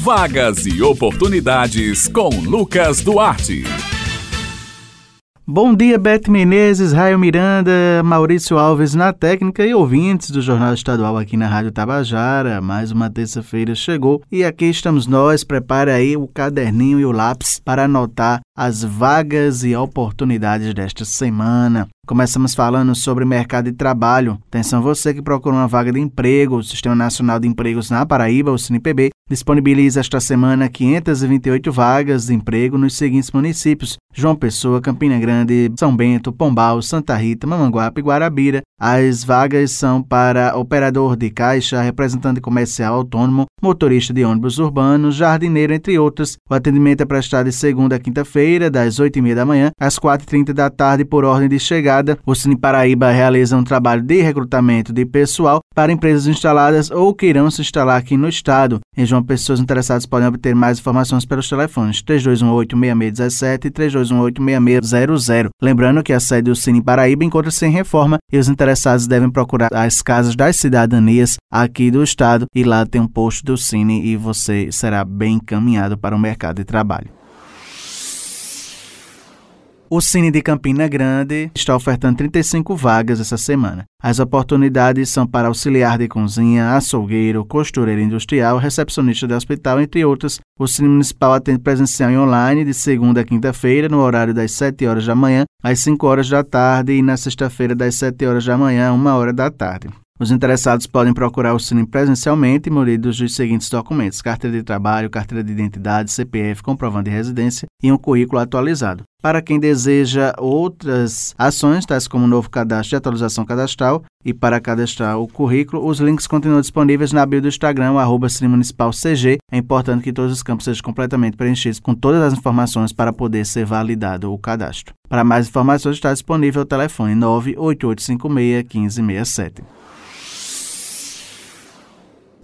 Vagas e oportunidades com Lucas Duarte. Bom dia, Beth Menezes, Raio Miranda, Maurício Alves na técnica e ouvintes do Jornal Estadual aqui na Rádio Tabajara. Mais uma terça-feira chegou e aqui estamos nós. Prepare aí o caderninho e o lápis para anotar as vagas e oportunidades desta semana. Começamos falando sobre mercado de trabalho. Atenção você que procura uma vaga de emprego. O Sistema Nacional de Empregos na Paraíba, o CNPB, disponibiliza esta semana 528 vagas de emprego nos seguintes municípios: João Pessoa, Campina Grande, São Bento, Pombal, Santa Rita, Mamanguape e Guarabira. As vagas são para operador de caixa, representante comercial autônomo, motorista de ônibus urbano, jardineiro, entre outras. O atendimento é prestado de segunda a quinta-feira, das 8h30 da manhã às 4h30 da tarde, por ordem de chegada. O Cine Paraíba realiza um trabalho de recrutamento de pessoal para empresas instaladas ou que irão se instalar aqui no estado. Em João Pessoas interessadas podem obter mais informações pelos telefones 3218-6617 e 3218-6600. Lembrando que a sede do Cine Paraíba encontra-se em reforma e os interessados devem procurar as casas das cidadanias aqui do estado e lá tem um posto do Cine e você será bem encaminhado para o mercado de trabalho. O Cine de Campina Grande está ofertando 35 vagas essa semana. As oportunidades são para auxiliar de cozinha, açougueiro, costureiro industrial, recepcionista de hospital, entre outras. O Cine Municipal atende presencial e online de segunda a quinta-feira, no horário das 7 horas da manhã às 5 horas da tarde e na sexta-feira das 7 horas da manhã a 1 hora da tarde. Os interessados podem procurar o Cine presencialmente, munidos dos seguintes documentos: carteira de trabalho, carteira de identidade, CPF, comprovante de residência e um currículo atualizado. Para quem deseja outras ações, tais como o novo cadastro de atualização cadastral e para cadastrar o currículo, os links continuam disponíveis na bio do Instagram, arroba CG. É importante que todos os campos sejam completamente preenchidos com todas as informações para poder ser validado o cadastro. Para mais informações, está disponível o telefone 98856 1567.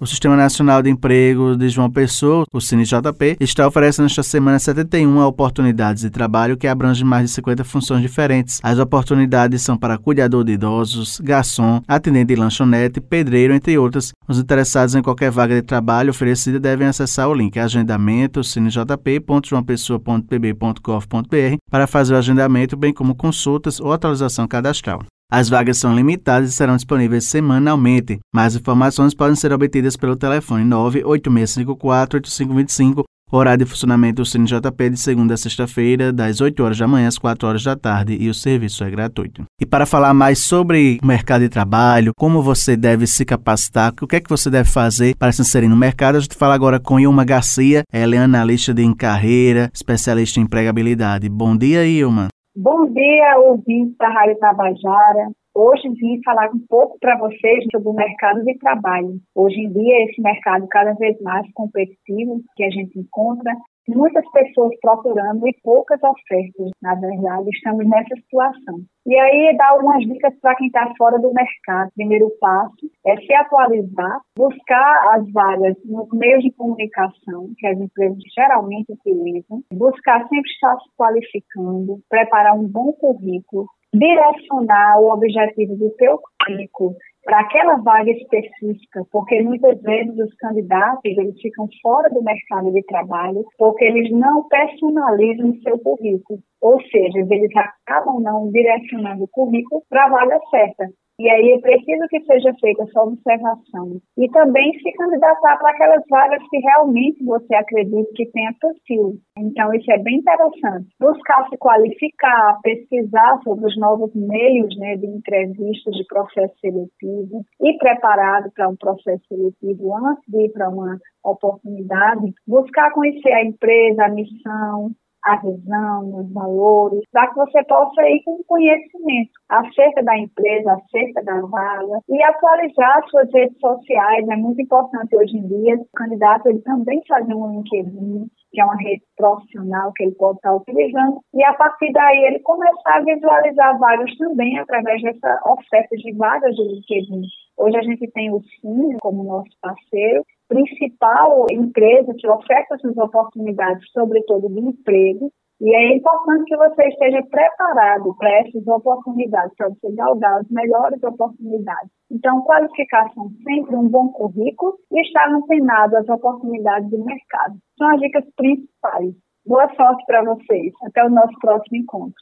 O Sistema Nacional de Emprego de João Pessoa, o CineJP, está oferecendo esta semana 71 oportunidades de trabalho que abrangem mais de 50 funções diferentes. As oportunidades são para cuidador de idosos, garçom, atendente de lanchonete, pedreiro, entre outras. Os interessados em qualquer vaga de trabalho oferecida devem acessar o link agendamento cinejp.joaopessoa.pb.gov.br para fazer o agendamento, bem como consultas ou atualização cadastral. As vagas são limitadas e serão disponíveis semanalmente. Mais informações podem ser obtidas pelo telefone 986548525, horário de funcionamento do Cine JP de segunda a sexta-feira, das 8 horas da manhã às 4 horas da tarde, e o serviço é gratuito. E para falar mais sobre o mercado de trabalho, como você deve se capacitar, o que é que você deve fazer para se inserir no mercado, a gente fala agora com Ilma Garcia, ela é analista de carreira, especialista em empregabilidade. Bom dia, Ilma. Bom dia, ouvintes da Rádio Tabajara. Hoje vim falar um pouco para vocês sobre o mercado de trabalho. Hoje em dia, esse mercado cada vez mais competitivo que a gente encontra muitas pessoas procurando e poucas ofertas. Na verdade, estamos nessa situação. E aí, dar algumas dicas para quem está fora do mercado. Primeiro passo é se atualizar, buscar as vagas nos meios de comunicação que as empresas geralmente utilizam, buscar sempre estar se qualificando, preparar um bom currículo, direcionar o objetivo do seu currículo para aquela vaga específica, porque muitas vezes os candidatos eles ficam fora do mercado de trabalho porque eles não personalizam seu currículo, ou seja, eles acabam não direcionando o currículo para a vaga certa. E aí é preciso que seja feita essa observação. E também se candidatar para aquelas vagas que realmente você acredita que tenha perfil. Então, isso é bem interessante. Buscar se qualificar, pesquisar sobre os novos meios né, de entrevistas de processo seletivo e preparado para um processo seletivo antes de ir para uma oportunidade. Buscar conhecer a empresa, a missão, a visão, os valores, para que você possa ir com conhecimento acerca da empresa, acerca da vaga e atualizar suas redes sociais. É muito importante hoje em dia o candidato ele também fazer um LinkedIn, que é uma rede profissional que ele pode estar utilizando, e a partir daí ele começar a visualizar vagas também através dessa oferta de vagas do LinkedIn. Hoje a gente tem o Sim como nosso parceiro, principal empresa que oferta essas oportunidades, sobretudo de emprego, e é importante que você esteja preparado para essas oportunidades, para você galgar as melhores oportunidades. Então, qualificação sempre um bom currículo e estar antenado às oportunidades do mercado. São as dicas principais. Boa sorte para vocês. Até o nosso próximo encontro.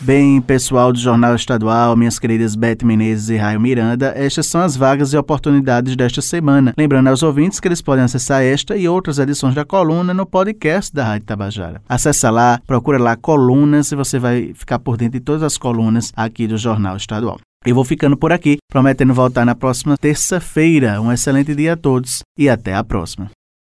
Bem, pessoal do Jornal Estadual, minhas queridas Beth Menezes e Raio Miranda, estas são as vagas e oportunidades desta semana. Lembrando aos ouvintes que eles podem acessar esta e outras edições da coluna no podcast da Rádio Tabajara. Acesse lá, procura lá colunas e você vai ficar por dentro de todas as colunas aqui do Jornal Estadual. Eu vou ficando por aqui, prometendo voltar na próxima terça-feira. Um excelente dia a todos e até a próxima.